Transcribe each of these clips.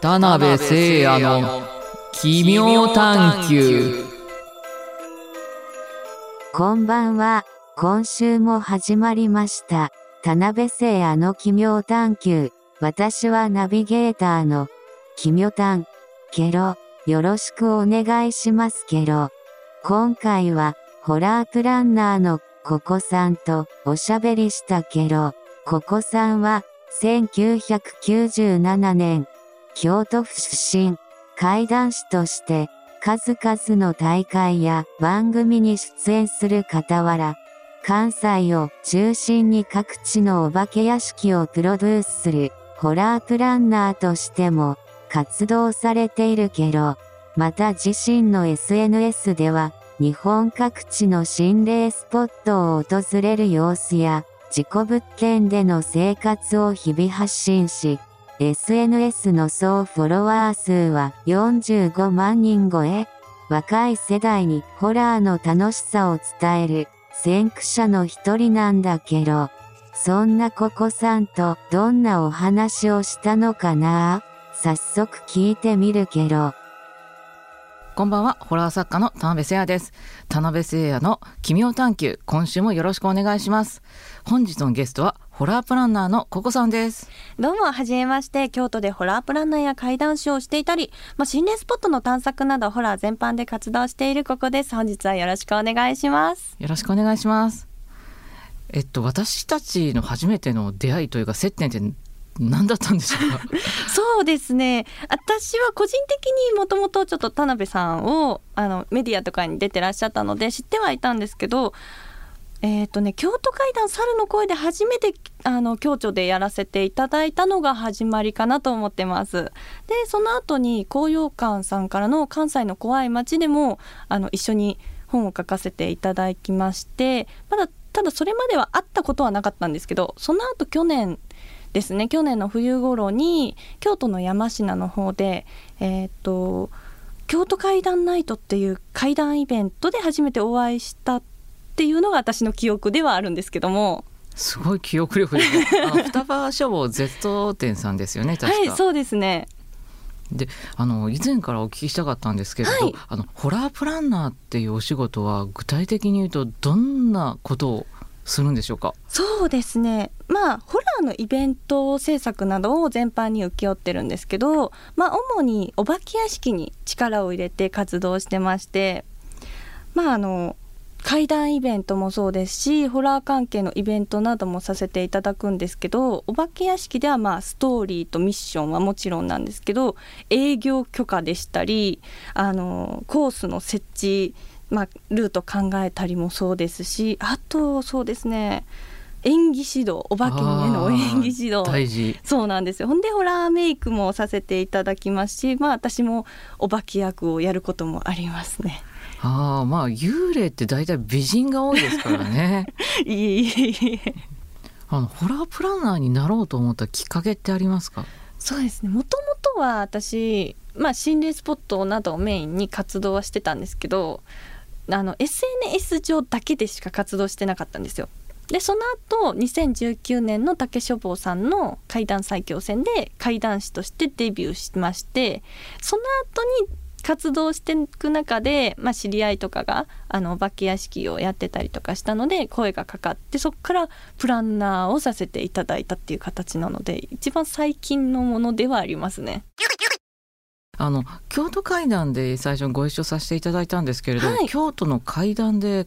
田辺聖也の奇妙探求こんばんは。今週も始まりました。田辺聖也の奇妙探求。私はナビゲーターの奇妙探。ケロ。よろしくお願いしますケロ。今回はホラープランナーのココさんとおしゃべりしたケロ。ココさんは1997年京都府出身、怪談師として、数々の大会や番組に出演する傍ら、関西を中心に各地のお化け屋敷をプロデュースする、ホラープランナーとしても、活動されているけど、また自身の SNS では、日本各地の心霊スポットを訪れる様子や、自己物件での生活を日々発信し、SNS の総フォロワー数は45万人超え。若い世代にホラーの楽しさを伝える。先駆者の一人なんだけど、そんなココさんとどんなお話をしたのかな？早速聞いてみるけど。こんばんは。ホラー作家の田辺聖也です。田辺聖也の奇妙探求。今週もよろしくお願いします。本日のゲストはホラープランナーのココさんですどうも、はじめまして。京都でホラープランナーや怪談師をしていたり、まあ、心霊スポットの探索などホラー全般で活動しているここです。本日はよろしくお願いします。よろしくお願いしますえっと私たちの初めての出会いというか接点って何だったんでしょうか？そうですね。私は個人的にもともとちょっと田辺さんをあのメディアとかに出てらっしゃったので知ってはいたんですけど、えっ、とね、京都怪談猿の声で初めてあの京都でやらせていただいたのが始まりかなと思ってます。で、その後に紅葉館さんからの関西の怖い街でもあの一緒に本を書かせていただきまして、まだただそれまでは会ったことはなかったんですけど、その後去年ですね去年の冬頃に京都の山科の方でえっ、と京都怪談ナイトっていう怪談イベントで初めてお会いしたっていうのが私の記憶ではあるんですけども。すごい記憶力ですね。双葉書房 Z 店さんですよね 確か、はいそうですね。であの以前からお聞きしたかったんですけれど、はい。あのホラープランナーっていうお仕事は具体的に言うとどんなことをするんでしょうか？そうですね。まあホラーのイベント制作などを全般に請け負ってるんですけどまあ主にお化け屋敷に力を入れて活動してましてまああの怪談イベントもそうですしホラー関係のイベントなどもさせていただくんですけどお化け屋敷ではまあストーリーとミッションはもちろんなんですけど営業許可でしたりあのコースの設置まあ、ルート考えたりもそうですしあとそうですね演技指導お化けへの演技指導。大事。そうなんですよ。ほんでホラーメイクもさせていただきますしまあ私もお化け役をやることもありますねああまあ幽霊って大体美人が多いですからね。いえいえいえ。あのホラープランナーになろうと思ったきっかけってありますか？そうですね。もともとは私、まあ、心霊スポットなどをメインに活動はしてたんですけどあの SNS 上だけでしか活動してなかったんですよ。でその後2019年の竹書房さんの怪談最強戦で怪談師としてデビューしましてその後に活動していく中で、まあ、知り合いとかがあのお化け屋敷をやってたりとかしたので声がかかってそこからプランナーをさせていただいたっていう形なので一番最近のものではありますね。あの京都会談で最初にご一緒させていただいたんですけれど、はい京都の会談で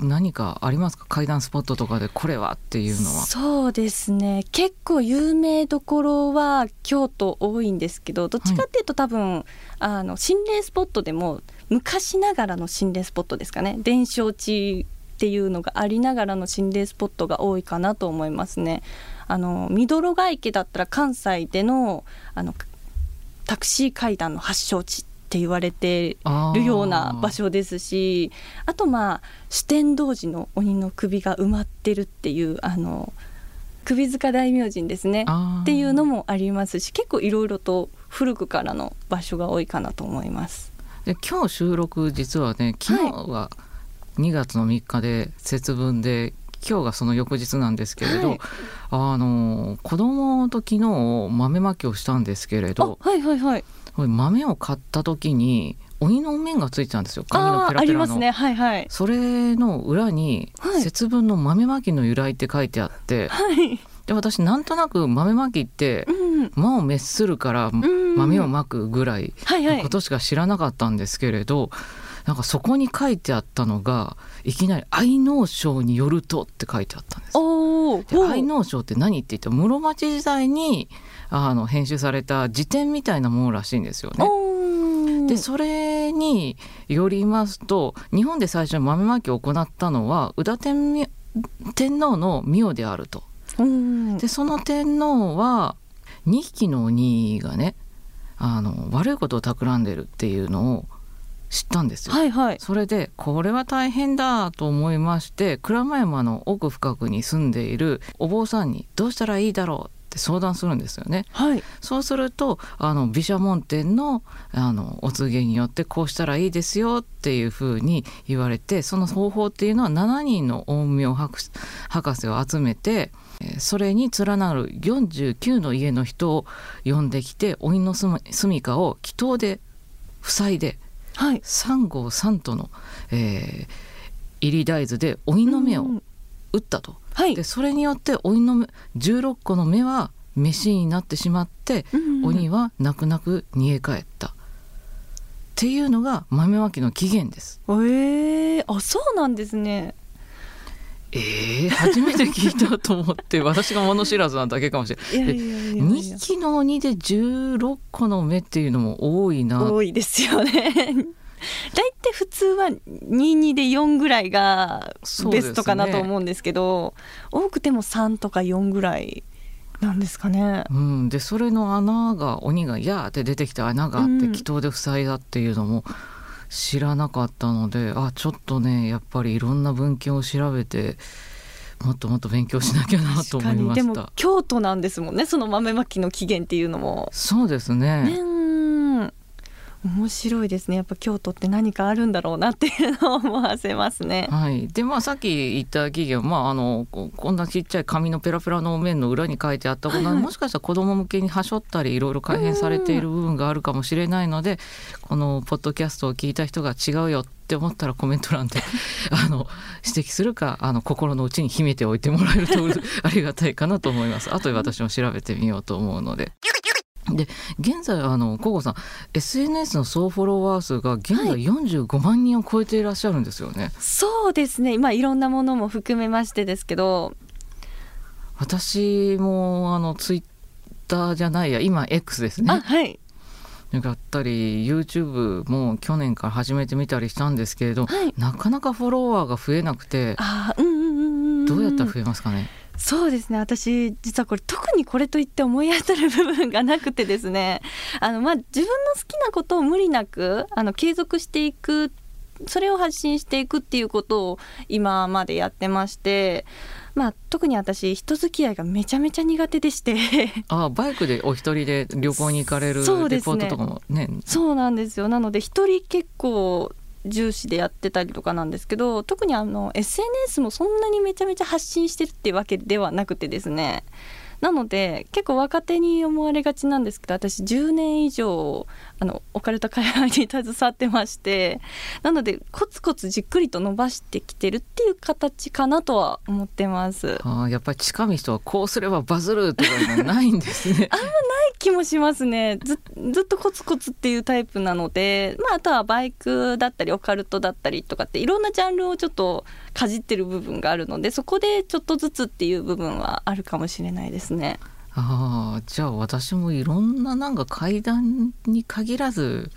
何かありますか？会談スポットとかでこれはっていうのは。そうですね。結構有名どころは京都多いんですけどどっちかっていうと多分、あの心霊スポットでも昔ながらの心霊スポットですかね。伝承地っていうのがありながらの心霊スポットが多いかなと思いますね。あのミドロガ池だったら関西でのあのタクシー階段の発祥地って言われてるような場所ですしあとまあ四天童寺の鬼の首が埋まってるっていうあの首塚大明神ですねっていうのもありますし結構いろいろと古くからの場所が多いかなと思います。で今日収録実はね昨日は2月の3日で節分で今日がその翌日なんですけれど、はい。あの子供と昨日豆まきをしたんですけれあどはいはいはい豆を買った時に鬼の面がついてたんですよ。紙のペラペラの。りますね。はいはい。それの裏にはい。節分の豆まきの由来って書いてあって、はい。で私なんとなく豆まきってうん。魔を滅するからん。豆をまくぐらいはいはい。のことしか知らなかったんですけれど、なんかそこに書いてあったのがいきなり「愛農省によると」って書いてあったんです。おで愛農省って何って言って室町時代にあの編集された辞典みたいなものらしいんですよね。おでそれによりますと日本で最初に豆まきを行ったのは宇多天天皇の御であると。うんでその天皇は2匹の鬼がねあの悪いことを企んでるっていうのを知ったんですよ。はいはいそれでこれは大変だと思いまして鞍馬山の奥深くに住んでいるお坊さんにどうしたらいいだろうって相談するんですよね。はいそうするとあの毘沙門天のあのお告げによってこうしたらいいですよっていうふうに言われてその方法っていうのは7人の陰陽博士博士を集めてえーそれに連なる49の家の人を呼んできて鬼の住みかを祈祷で塞いではい3号3との、えー入り大豆で鬼の目をうん打ったと。はい。でそれによって鬼の目16個の目は飯になってしまってうん鬼は泣く泣く逃げ帰った。っていうのが豆まきの起源です。え。ー、あそうなんですね。えー、初めて聞いたと思って 私が物知らずなだけかもしれない。いやいやいやいや2匹の鬼で16個の目っていうのも多いな。多いですよね 大体普通は22で4ぐらいがベストかなと思うんですけど多くても3とか4ぐらいなんですかね。うん、でそれの穴が鬼が「やー」って出てきた穴があってうん。祈祷で塞いだっていうのも知らなかったのであちょっとねやっぱりいろんな文献を調べてもっともっと勉強しなきゃなと思いまでもした。京都なんですもんねその豆まきの起源っていうのも。そうですね。ねうん面白いですね。やっぱ京都って何かあるんだろうなっていうのを思わせますね。はい、でまあさっき言った企業、まあ、あのここんなちっちゃい紙のペラペラの面の裏に書いてあったことは、はいはい。もしかしたら子ども向けにはしょったりいろいろ改変されている部分があるかもしれないのでこのポッドキャストを聞いた人が違うよって思ったらコメント欄で あの指摘するかあの心の内に秘めておいてもらえると ありがたいかなと思います。後で私も調べてみようと思うので。で現在あのココさん SNS の総フォロワー数が現在45万人を超えていらっしゃるんですよね。そうですね。まあいろんなものも含めましてですけど。私もあのツイッターじゃないや今 X ですね。あはい。だったり YouTube も去年から始めてみたりしたんですけれど、はい。なかなかフォロワーが増えなくてうんうんうんうん。どうやったら増えますかね、そうですね。私実はこれ特にこれといって思い当たる部分がなくてですね。あの、まあ、自分の好きなことを無理なくあの継続していくそれを発信していくっていうことを今までやってまして、まあ、特に私人付き合いがめちゃめちゃ苦手でして。あバイクでお一人で旅行に行かれるそうですね。レポートとかもね。そうなんですよ。なので一人結構重視でやってたりとかなんですけど特にあの SNS もそんなにめちゃめちゃ発信してるってわけではなくてですねなので結構若手に思われがちなんですけど私10年以上あのオカルト界隈に携わってましてなのでコツコツじっくりと伸ばしてきてるっていう形かなとは思ってます。あやっぱり近道とはこうすればバズるとかいうのはないんですね。気もしますねずずっとコツコツっていうタイプなので、まあ、あとはバイクだったりオカルトだったりとかっていろんなジャンルをちょっとかじってる部分があるのでそこでちょっとずつっていう部分はあるかもしれないですね。ああじゃあ私もいろんななんか階段に限らず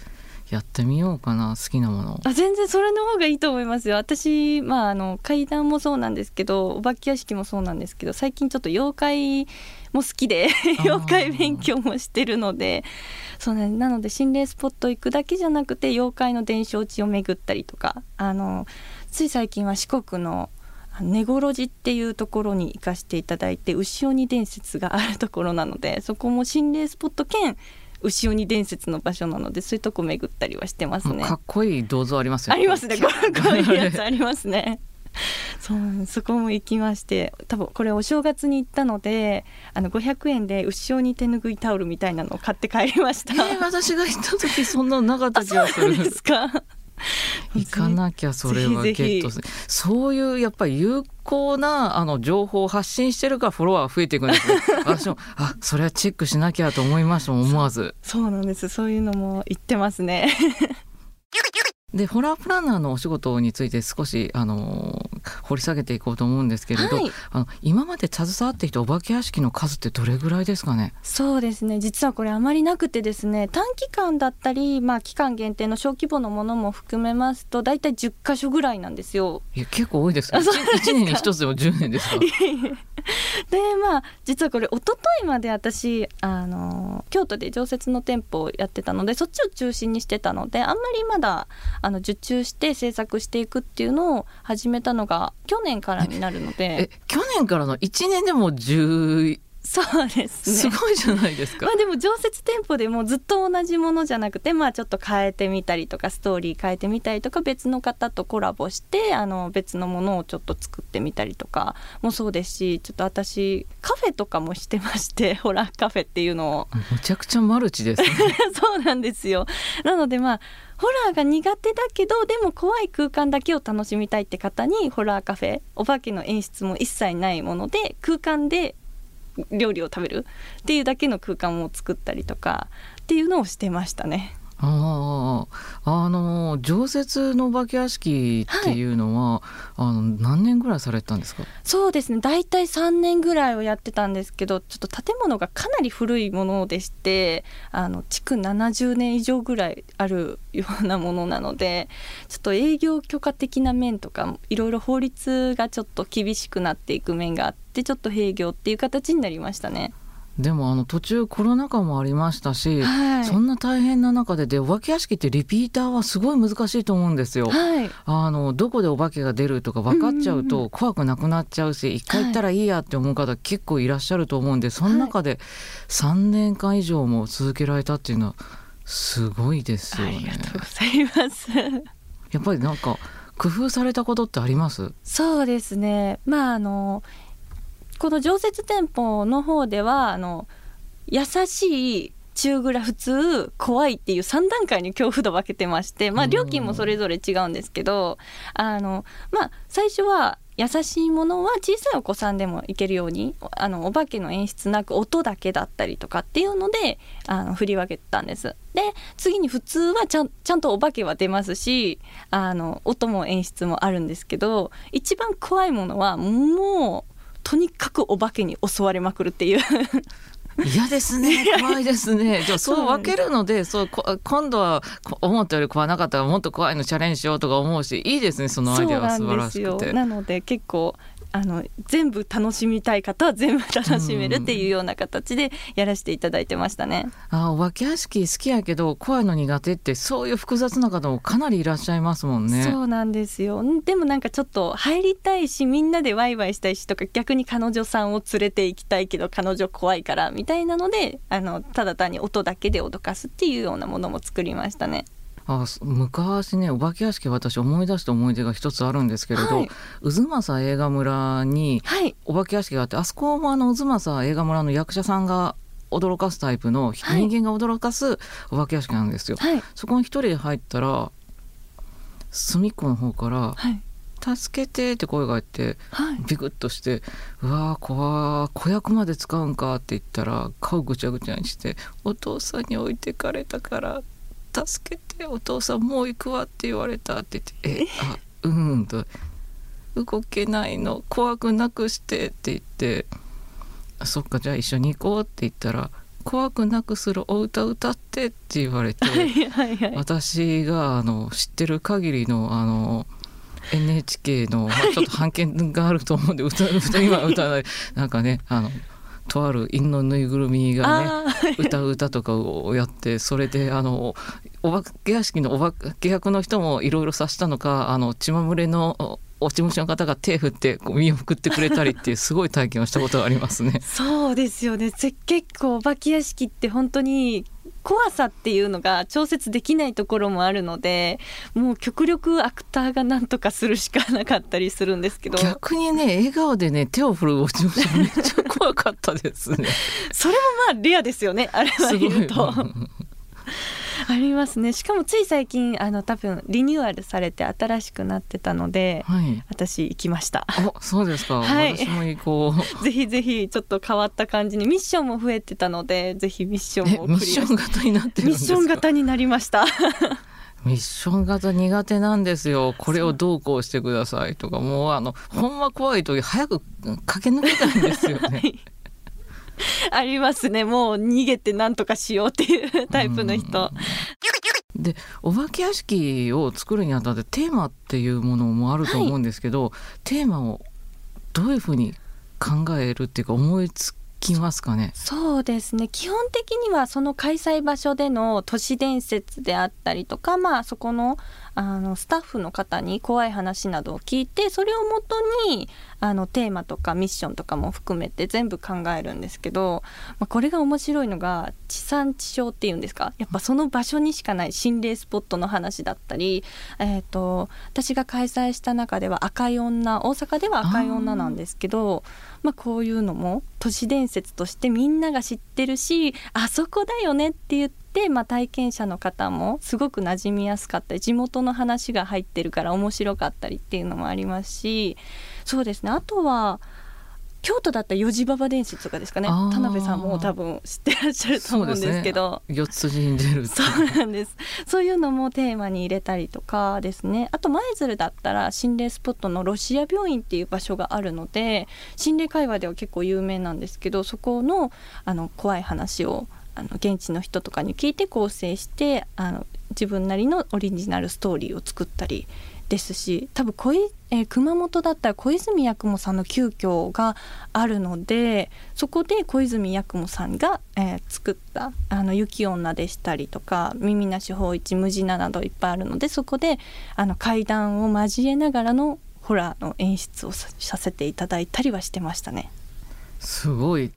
やってみようかな好きなものを。あ全然それの方がいいと思いますよ私、まあ、あの階段もそうなんですけどお化け屋敷もそうなんですけど最近ちょっと妖怪も好きでー妖怪勉強もしてるのでそうね、なので心霊スポット行くだけじゃなくて妖怪の伝承地を巡ったりとかあのつい最近は四国の根来寺っていうところに行かせていただいて牛鬼伝説があるところなのでそこも心霊スポット兼牛鬼伝説の場所なのでそういうとこ巡ったりはしてますねか。っこいい銅像ありますよありますね。こうこういうやつありますね。そうそこも行きまして多分これお正月に行ったのであの500円で牛尾に手ぬぐいタオルみたいなのを買って帰りました。えー私が行った時そんなのなかった気がする。そうですか。行かなきゃそれはゲットする。そういうやっぱり有効なあの情報を発信してるからフォロワー増えていくんですよ 私もあそれはチェックしなきゃと思いました思わず。そうなんです。そういうのも言ってますねでホラープランナーのお仕事について少しあの掘り下げていこうと思うんですけれど、はい。あの今まで携わってきたお化け屋敷の数ってどれぐらいですかね？そうですね。実はこれあまりなくてですね短期間だったり、まあ、期間限定の小規模のものも含めますと大体10箇所ぐらいなんですよ。いや結構多いですですか 1, 年に1つでも10年ですか？でまあ実はこれ一昨日まで私あの京都で常設の店舗をやってたのでそっちを中心にしてたのであんまりまだあの受注して制作していくっていうのを始めたのが去年からになるので。去年からの？1年でも10そうですね。すごいじゃないですか。まあでも常設店舗でもずっと同じものじゃなくてまあちょっと変えてみたりとかストーリー変えてみたりとか別の方とコラボしてあの別のものをちょっと作ってみたりとかもそうですしちょっと私カフェとかもしてまして ホラーカフェっていうのを。むちゃくちゃマルチですね。そうなんですよ。なのでまあホラーが苦手だけどでも怖い空間だけを楽しみたいって方にホラーカフェお化けの演出も一切ないもので空間で料理を食べるっていうだけの空間を作ったりとかっていうのをしてましたね。あああの常設のお化け屋敷っていうのは、あの何年ぐらいされてたんですか？そうですね。大体3年ぐらいをやってたんですけどちょっと建物がかなり古いものでしてあの築70年以上ぐらいあるようなものなのでちょっと営業許可的な面とかいろいろ法律がちょっと厳しくなっていく面があってちょっと閉業っていう形になりましたね。でもあの途中コロナ禍もありましたし、はいそんな大変な中ででお化け屋敷ってリピーターはすごい難しいと思うんですよ。はいあのどこでお化けが出るとか分かっちゃうと怖くなくなっちゃうし一回行ったらいいやって思う方結構いらっしゃると思うんでその中で3年間以上も続けられたっていうのはすごいですよねあり。がとうございます。やっぱりなんか工夫されたことってあります？そうですねまああのこの常設店舗の方ではあの優しい中ぐら普通怖いっていう3段階に恐怖度分けてまして、まあ、うん料金もそれぞれ違うんですけどあの、まあ、最初は優しいものは小さいお子さんでもいけるようにあのお化けの演出なく音だけだったりとかっていうのであの振り分けたんです。で次に普通はちゃんちゃんとお化けは出ますしあの音も演出もあるんですけど一番怖いものはもうとにかくお化けに襲われまくるっていう。嫌ですね。怖いですね。じゃあそう分けるのでそうこ今度はこ思ったより怖なかったらもっと怖いのチャレンジしようとか思うしいいですねそのアイデアは。素晴らしくて。なので結構あの全部楽しみたい方は全部楽しめるっていうような形でやらせていただいてましたね。あお化け屋敷好きやけど怖いの苦手ってそういう複雑な方もかなりいらっしゃいますもんね。そうなんですよんでもなんかちょっと入りたいしみんなでワイワイしたいしとか逆に彼女さんを連れて行きたいけど彼女怖いからみたいなのであのただ単に音だけで脅かすっていうようなものも作りましたね。あそ昔ねお化け屋敷私思い出した思い出が一つあるんですけれど、はい。渦政映画村にはい。お化け屋敷があってあそこもあの渦政映画村の役者さんが驚かすタイプの、はい。人間が驚かすお化け屋敷なんですよ。はい。そこに一人で入ったら隅っこの方からはい「助けて」って声が入ってはい。ビクッとして「うわー怖ー子役まで使うんか」って言ったら顔ぐちゃぐちゃにして「お父さんに置いてかれたから助けてお父さんもう行くわ」って言われたって言って「え？あうーん」と「動けないの。怖くなくして」って言って「そっかじゃあ一緒に行こう」って言ったら「怖くなくする。お歌歌って」って言われて。はい私があの知ってる限りのあの NHK の、まあ、ちょっと判権があると思うんで歌 歌今は歌わない。なんかねあのとある犬のぬいぐるみがね歌う歌とかをやってそれであのお化け屋敷のお化け役の人もいろいろ察したのかあの血まむれのお落ち虫の方が手振ってこう身を送ってくれたりっていう すごい体験をしたことがありますね。そうですよねせ結構お化け屋敷って本当に怖さっていうのが調節できないところもあるのでもう極力アクターがなんとかするしかなかったりするんですけど。逆にね笑顔でね手を振るお嬢さんめっちゃ怖かったですね。それもまあレアですよねあれは言うと。ありますね。しかもつい最近あの多分リニューアルされて新しくなってたので、はい、私行きました。おそうですか、はい。私も行こう。ぜひぜひちょっと変わった感じにミッションも増えてたのでぜひミッションえもクリアミッション型になってるんミッション型になりました。ミッション型苦手なんですよ。これをどうこうしてくださいとか。もうあのほんま怖い時早く駆け抜けたいんですよねありますね。もう逃げてなんとかしようっていうタイプの人。でお化け屋敷を作るにあたってテーマっていうものもあると思うんですけど、テーマをどういうふうに考えるっていうか思いつきますかね？そうですね。基本的にはその開催場所での都市伝説であったりとかまあそこのあのスタッフの方に怖い話などを聞いてそれをもとにあのテーマとかミッションとかも含めて全部考えるんですけど、まあ、これが面白いのが地産地消っていうんですか。やっぱその場所にしかない心霊スポットの話だったり、えー、と私が開催した中では赤い女大阪では赤い女なんですけどまあ、こういうのも都市伝説としてみんなが知ってるしあそこだよねって言って、まあ、体験者の方もすごく馴染みやすかったり地元の話が入ってるから面白かったりっていうのもありますしそうですねあとは京都だったら四字馬場伝説とかですかね田辺さんも多分知ってらっしゃると思うんですけど。四つに出る そうなんです。そういうのもテーマに入れたりとかですね。あと舞鶴だったら心霊スポットのロシア病院っていう場所があるので、心霊会話では結構有名なんですけど、そこのあの怖い話をあの現地の人とかに聞いて構成して、あの自分なりのオリジナルストーリーを作ったり。ですし多分小い、えー熊本だったら小泉八雲さんの急遽があるのでそこで小泉八雲さんが、えー作った「あの雪女」でしたりとか「耳なし芳一無地な」などいっぱいあるのでそこであの階段を交えながらのホラーの演出をささせていただいたりはしてましたね。すごい。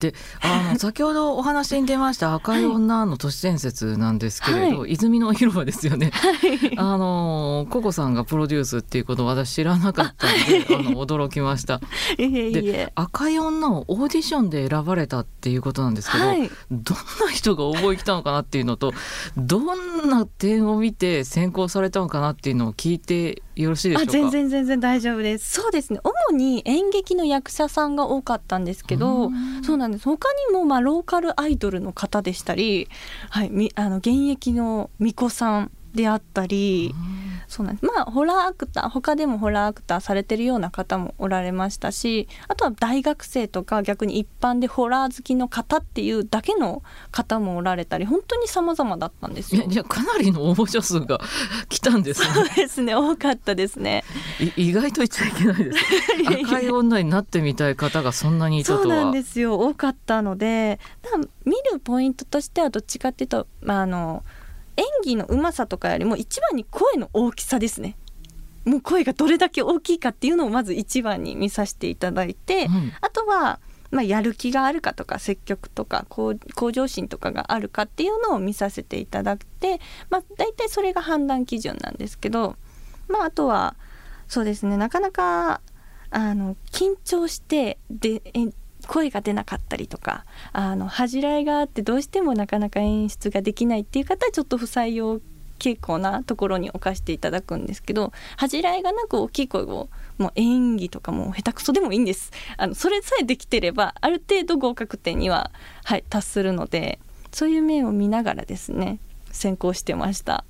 であの 先ほどお話に出ました赤い女の都市伝説なんですけれど、は泉の広場ですよね。あのココさんがプロデュースっていうことを私知らなかったので あの驚きました。いえいえ赤い女をオーディションで選ばれたっていうことなんですけど、はいどんな人が応募に来たのかなっていうのとどんな点を見て選考されたのかなっていうのを聞いてよろしいでしょうか？あ全然全然大丈夫です。そうですね。主に演劇の役者さんが多かったんですけどうん。そうなんです。他にもまあローカルアイドルの方でしたり、はい、みあの現役の巫女さんであったりそうなんです。まあホラーアクター他でもホラーアクターされてるような方もおられましたしあとは大学生とか逆に一般でホラー好きの方っていうだけの方もおられたり本当に様々だったんですよ。いや。かなりの応募者数が 来たんですね。そうですね。多かったですね。い意外と言っちゃいけないです。赤い女になってみたい方がそんなにいたとは。そうなんですよ。多かったので見るポイントとしてはどっちかっていうと、まあ、あの演技のうまさとかよりも一番に声の大きさですね。もう声がどれだけ大きいかっていうのをまず一番に見させていただいて、うん。あとは、まあ、やる気があるかとか積極とか向向上心とかがあるかっていうのを見させていただいて、まあ、大体それが判断基準なんですけど、まあ、あとはそうですねなかなかあの緊張してでえ声が出なかったりとかあの恥じらいがあってどうしてもなかなか演出ができないっていう方はちょっと不採用傾向なところに置かせていただくんですけど恥じらいがなく大きい声をもう演技とかも下手くそでもいいんです。あのそれさえできてればある程度合格点には、はい、達するのでそういう面を見ながらですね選考してました。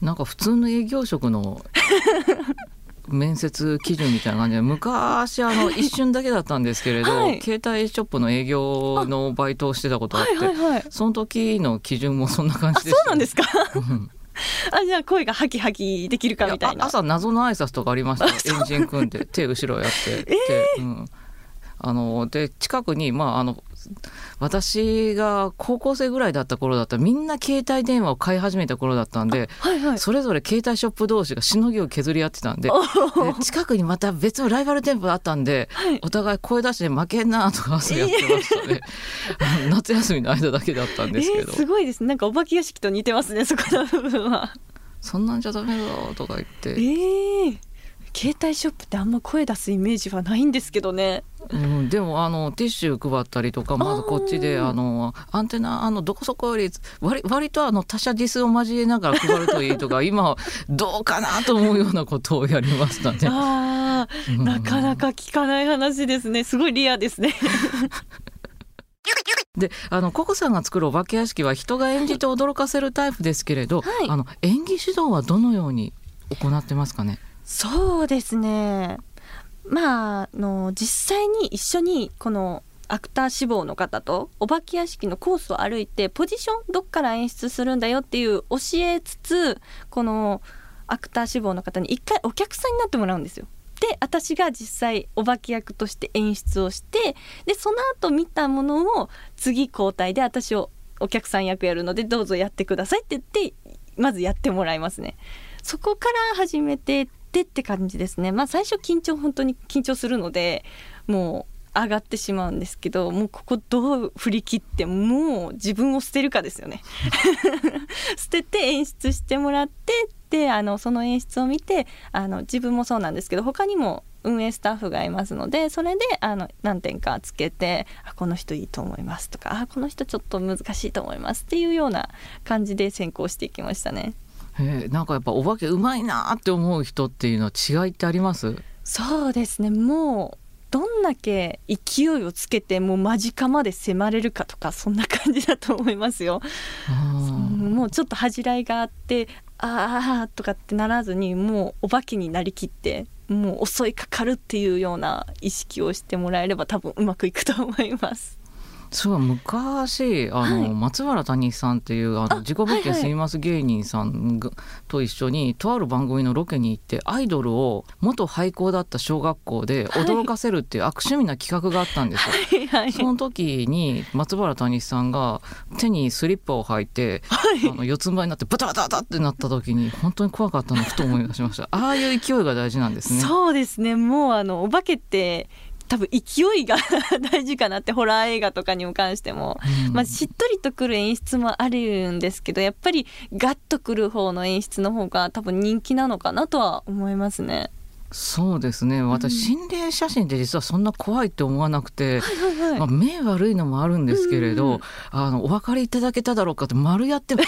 なんか普通の営業職の 面接基準みたいな感じで昔あの一瞬だけだったんですけれど、はい。携帯ショップの営業のバイトをしてたことがあって、はいはいはいその時の基準もそんな感あじでしたそうなんですか？うん。あじゃあ声がハキハキできるかみたいな朝謎の挨拶とかありましたよエンジン組んで手後ろやって、でうん、あので近くに、まあ、あの私が高校生ぐらいだった頃だったらみんな携帯電話を買い始めた頃だったんで、はいはい。それぞれ携帯ショップ同士がしのぎを削り合ってたんでで近くにまた別のライバル店舗があったんで、お互い声出して負けんなとか朝やってましたね。夏休みの間だけだったんですけど、えーすごいですね。なんかお化け屋敷と似てますねそこの部分は。そんなんじゃダメだとか言っえて、ー、携帯ショップってあんま声出すイメージはないんですけどね。うん、でもあのティッシュ配ったりとかまずこっちであのアンテナあのどこそこより割割とあの他社ディスを交えながら配るといいとか 今どうかなと思うようなことをやりましたね。うん。なかなか聞かない話ですね。すごいリアですね。であのココさんが作るお化け屋敷は人が演じて驚かせるタイプですけれど、はい。あの演技指導はどのように行ってますかね？そうですねまああの実際に一緒にこのアクター志望の方とお化け屋敷のコースを歩いてポジションどっから演出するんだよっていう教えつつこのアクター志望の方に一回お客さんになってもらうんですよ。で私が実際お化け役として演出をしてでその後見たものを次交代で私をお客さん役やるのでどうぞやってくださいって言ってまずやってもらいますね。そこから始めてってって感じですね。まあ最初緊張本当に緊張するのでもう上がってしまうんですけどもうここどう振り切ってもう自分を捨てるかですよね。捨てて演出してもらってであのその演出を見てあの自分もそうなんですけど他にも運営スタッフがいますのでそれであの何点かつけてあこの人いいと思いますとかあこの人ちょっと難しいと思いますっていうような感じで選考していきましたね。へえなんかやっぱお化けうまいなって思う人っていうのは違いってあります？そうですねもうどんだけ勢いをつけてもう間近まで迫れるかとかそんな感じだと思いますよ。もうちょっと恥じらいがあってああとかってならずにもうお化けになりきってもう襲いかかるっていうような意識をしてもらえれば多分うまくいくと思います。そう昔あの、はい。松原谷さんっていうあの自己物件住みます芸人さんがと一緒にとある番組のロケに行ってアイドルを元廃校だった小学校で驚かせるっていう悪趣味な企画があったんですよ。はいはいその時に松原谷さんが手にスリッパを履いて、あの四つん這いになってバタバタバタってなった時に本当に怖かったのをふと思い出しました。ああいう勢いが大事なんですね。そうですね。もうあのお化けって多分勢いが 大事かなってホラー映画とかにも関しても、うん。まあ、しっとりとくる演出もあるんですけどやっぱりガッとくる方の演出の方が多分人気なのかなとは思いますね。そうですね。私、心霊写真って実はそんな怖いって思わなくて、まあ、目悪いのもあるんですけれど、うんうんあのお分かりいただけただろうかって丸やって う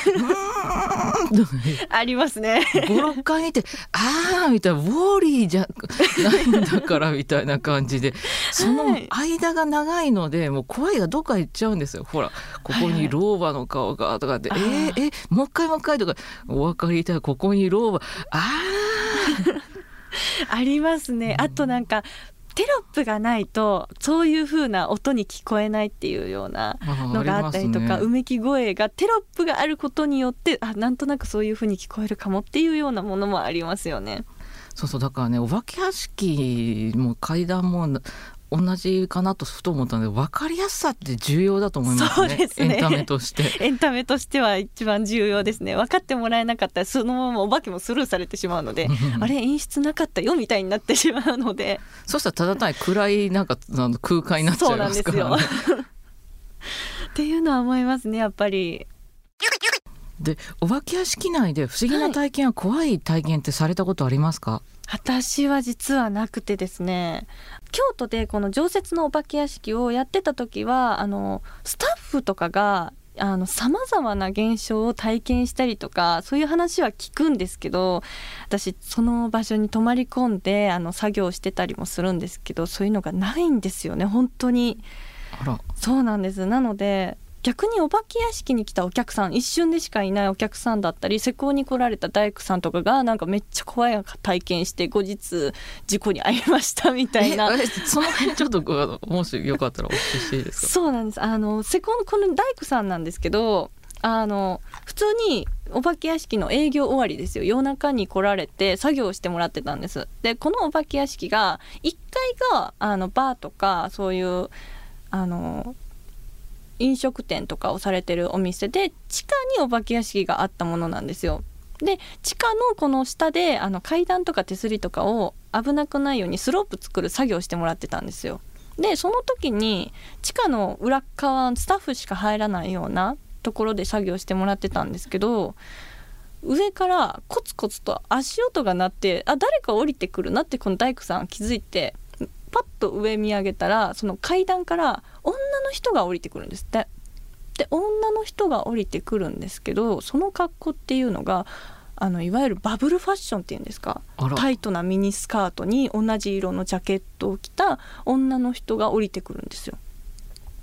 ありますね。56回見て「あー」みたいな「ウォーリーじゃ ないんだから」みたいな感じで。そのはい。間が長いのでもう怖いがどっか行っちゃうんですよ。ほらここに老婆の顔がとかって「はいはいえー、えもう一回もう一回」とか「お分かりいただここに老婆。あ ありますね。あとなんかテロップがないとそういう風な音に聞こえないっていうようなー」のがあったりとか、ねうめき声がテロップがあることによってあなんとなくそういう風に聞こえるかもっていうようなものもありますよね。そうそうだからねお化け屋敷も階段も同じかなとふと思ったので分かりやすさって重要だと思いますね。すね。エンタメとして。エンタメとしては一番重要ですね。分かってもらえなかった。らそのままお化けもスルーされてしまうのであれ演出なかったよみたいになってしまうので。そしたらただ単に暗いなんかあの空間になっちゃいますからね。っていうのは思いますねやっぱり。でお化け屋敷内で不思議な体験や怖い体験ってされたことありますか、私は実はなくてですね京都でこの常設のお化け屋敷をやってた時はあのスタッフとかがさまざまな現象を体験したりとかそういう話は聞くんですけど私その場所に泊まり込んであの作業してたりもするんですけどそういうのがないんですよね本当に。あら。そうなんです。なので逆にお化け屋敷に来たお客さん一瞬でしかいないお客さんだったり施工に来られた大工さんとかがなんかめっちゃ怖い体験して後日事故に遭いましたみたいな。ええその辺ちょっともしよかったらお聞きしていいですか？そうなんです。あの施工のこの大工さんなんですけどあの普通にお化け屋敷の営業終わりですよ。夜中に来られて作業をしてもらってたんです。でこのお化け屋敷が1階があのバーとかそういうあの飲食店とかをされてるお店で地下にお化け屋敷があったものなんですよ。で地下のこの下であの階段とか手すりとかを危なくないようにスロープ作る作業してもらってたんですよ。でその時に地下の裏側スタッフしか入らないようなところで作業してもらってたんですけど上からコツコツと足音が鳴ってあ誰か降りてくるなってこの大工さん気づいてパッと上見上げたらその階段から女の人が降りてくるんですって。で女の人が降りてくるんですけどその格好っていうのがあのいわゆるバブルファッションっていうんですか？タイトなミニスカートに同じ色のジャケットを着た女の人が降りてくるんですよ。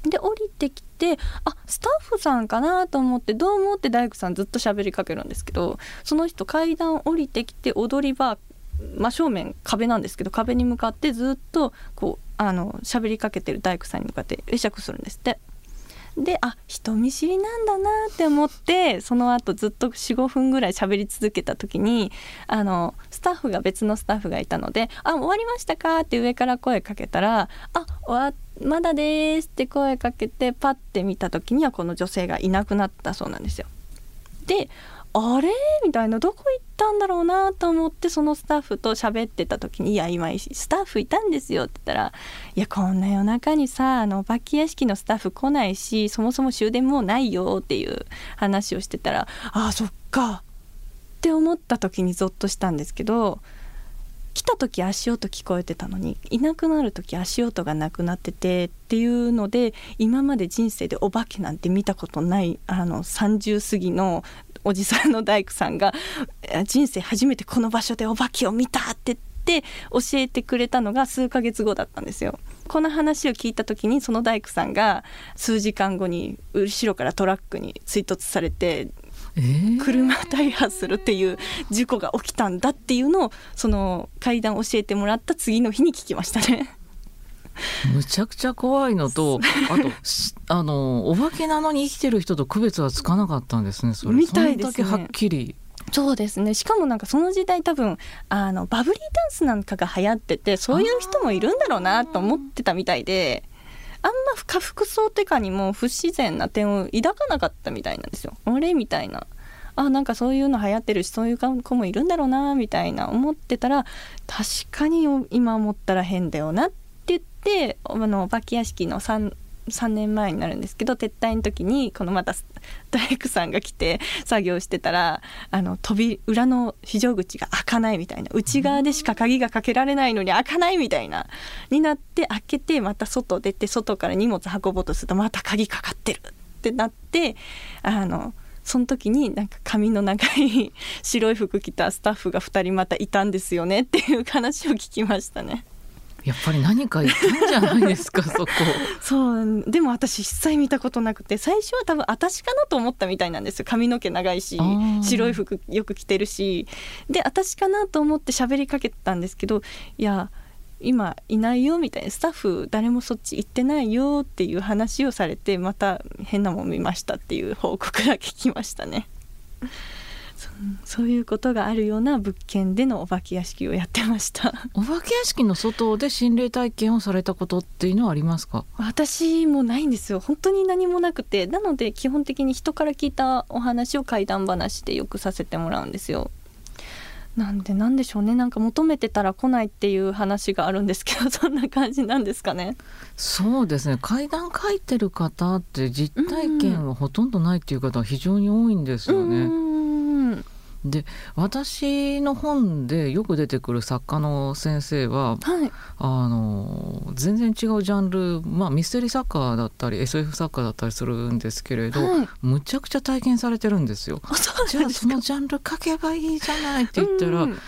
で降りてきてあスタッフさんかなと思ってどうもって大工さんずっと喋りかけるんですけどその人階段降りてきて踊り場真正面壁なんですけど壁に向かってずっとこうあの喋りかけてる大工さんに向かって会釈するんですって。であ人見知りなんだなって思ってその後ずっと45分ぐらい喋り続けた時にあのスタッフが別のスタッフがいたので「あ終わりましたか?」って上から声かけたら「あ終わまだです」って声かけてパッて見た時にはこの女性がいなくなったそうなんですよ。であれみたいなどこ行ったんだろうなと思ってそのスタッフと喋ってた時に「いや今スタッフいたんですよ」って言ったら「いやこんな夜中にさあのお化け屋敷のスタッフ来ないしそもそも終電もうないよ」っていう話をしてたら「ああそっか」って思った時にゾッとしたんですけど来た時足音聞こえてたのにいなくなる時足音がなくなっててっていうので今まで人生でお化けなんて見たことないあの30過ぎのおじさんの大工さんが人生初めてこの場所でお化けを見たって言って教えてくれたのが数ヶ月後だったんですよ。この話を聞いた時にその大工さんが数時間後に後ろからトラックに追突されて車大破するっていう事故が起きたんだっていうのをその階段教えてもらった次の日に聞きましたね。むちゃくちゃ怖いのと あとあのお化けなのに生きてる人と区別はつかなかったんですねそれみたいですねはっきりそうですねしかもなんかその時代多分あのバブリーダンスなんかが流行っててそういう人もいるんだろうなと思ってたみたいであんま服服装とかにも不自然な点を抱かなかったみたいなんですよ。あれみたいな。あなんかそういうの流行ってるしそういう子もいるんだろうなみたいな思ってたら確かに今思ったら変だよなっであのお化け屋敷の 3, 3年前になるんですけど撤退の時にこのまた大工さんが来て作業してたらあの扉裏の非常口が開かないみたいな内側でしか鍵がかけられないのに開かないみたいなになって開けてまた外出て外から荷物運ぼうとするとまた鍵かかってるってなってあのその時になんか髪の長い 白い服着たスタッフが2人またいたんですよねっていう話を聞きましたね。やっぱり何か言ったんじゃないですか そこ。そうでも私一切見たことなくて最初は多分私かなと思ったみたいなんですよ。髪の毛長いし白い服よく着てるし。で私かなと思って喋りかけてたんですけどいや今いないよみたいなスタッフ誰もそっち行ってないよっていう話をされてまた変なもん見ましたっていう報告が聞きましたね。そういうことがあるような物件でのお化け屋敷をやってました。お化け屋敷の外で心霊体験をされたことっていうのはありますか？私もないんですよ。本当に何もなくて。なので基本的に人から聞いたお話を怪談話でよくさせてもらうんですよ。なんでなんでしょうね。なんか求めてたら来ないっていう話があるんですけど そんな感じなんですかね。そうですね。階段書いてる方って実体験はほとんどないっていう方は非常に多いんですよね。うんで私の本でよく出てくる作家の先生は、はい、あの全然違うジャンル、まあ、ミステリー作家だったり SF 作家だったりするんですけれど、はい、むちゃくちゃ体験されてるんですよ。じゃあそのジャンル書けばいいじゃないって言ったら、うん、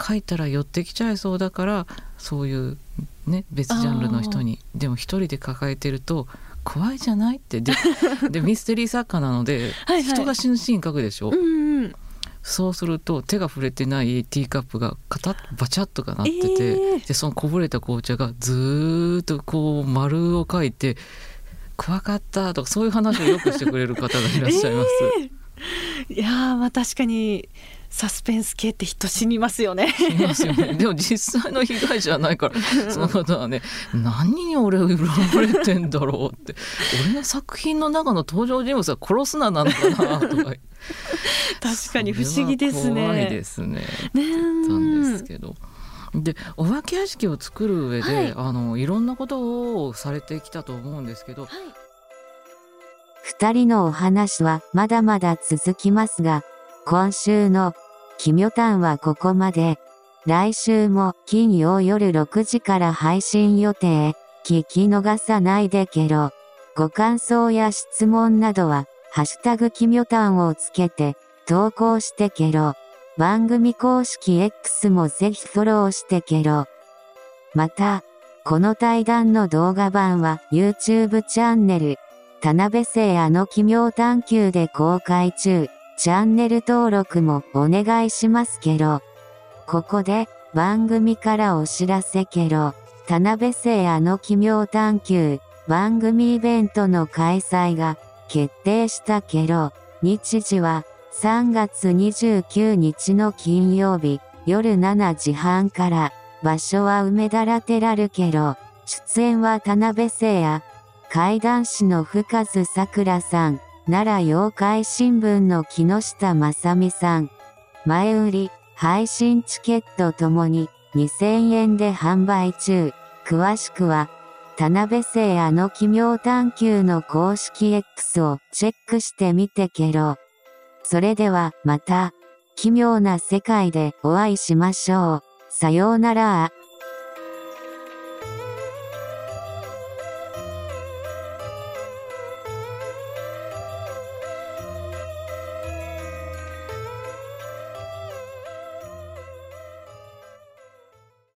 書いたら寄ってきちゃいそうだからそういう、ね、別ジャンルの人にでも一人で抱えてると怖いじゃないって。で でミステリー作家なのではい、人が死ぬシーン書くでしょ？うんうんそうすると手が触れてないティーカップがカタッバチャッとかなってて、えー、でそのこぼれた紅茶がずっとこう丸を書いて「怖かった」とかそういう話をよくしてくれる方がいらっしゃいます。えー、いやまあ確かにサスペンス系って人死にますよね。いますよね。でも実際の被害者じゃないから、その方はね、何に俺を恨まれてんだろうって、俺の作品の中の登場人物は殺すななのかなとか。確かに不思議ですね。怖いですね。ねたんですけど。でお化け屋敷を作る上で、はいあのいろんなことをされてきたと思うんですけど、二人のお話はまだまだ続きますが、今週の奇妙譚はここまで。来週も金曜夜6時から配信予定。聞き逃さないでけろ。ご感想や質問などは、ハッシュタグ奇妙譚をつけて投稿してけろ。番組公式 X もぜひフォローしてけろ。また、この対談の動画版は YouTube チャンネル、田辺聖あの奇妙探求で公開中。チャンネル登録もお願いしますけろ。ここで番組からお知らせけろ。田辺聖あの奇妙探求番組イベントの開催が決定したけろ。日時は3月29日の金曜日夜7時半から場所は梅田ラテラルケロ。出演は田辺聖也。怪談師の深津桜さん。奈良妖怪新聞の木下正美さん。前売り、配信チケットともに2000円で販売中。詳しくは、田辺聖あの奇妙探求の公式 X をチェックしてみてけろ。それではまた、奇妙な世界でお会いしましょう。さようなら。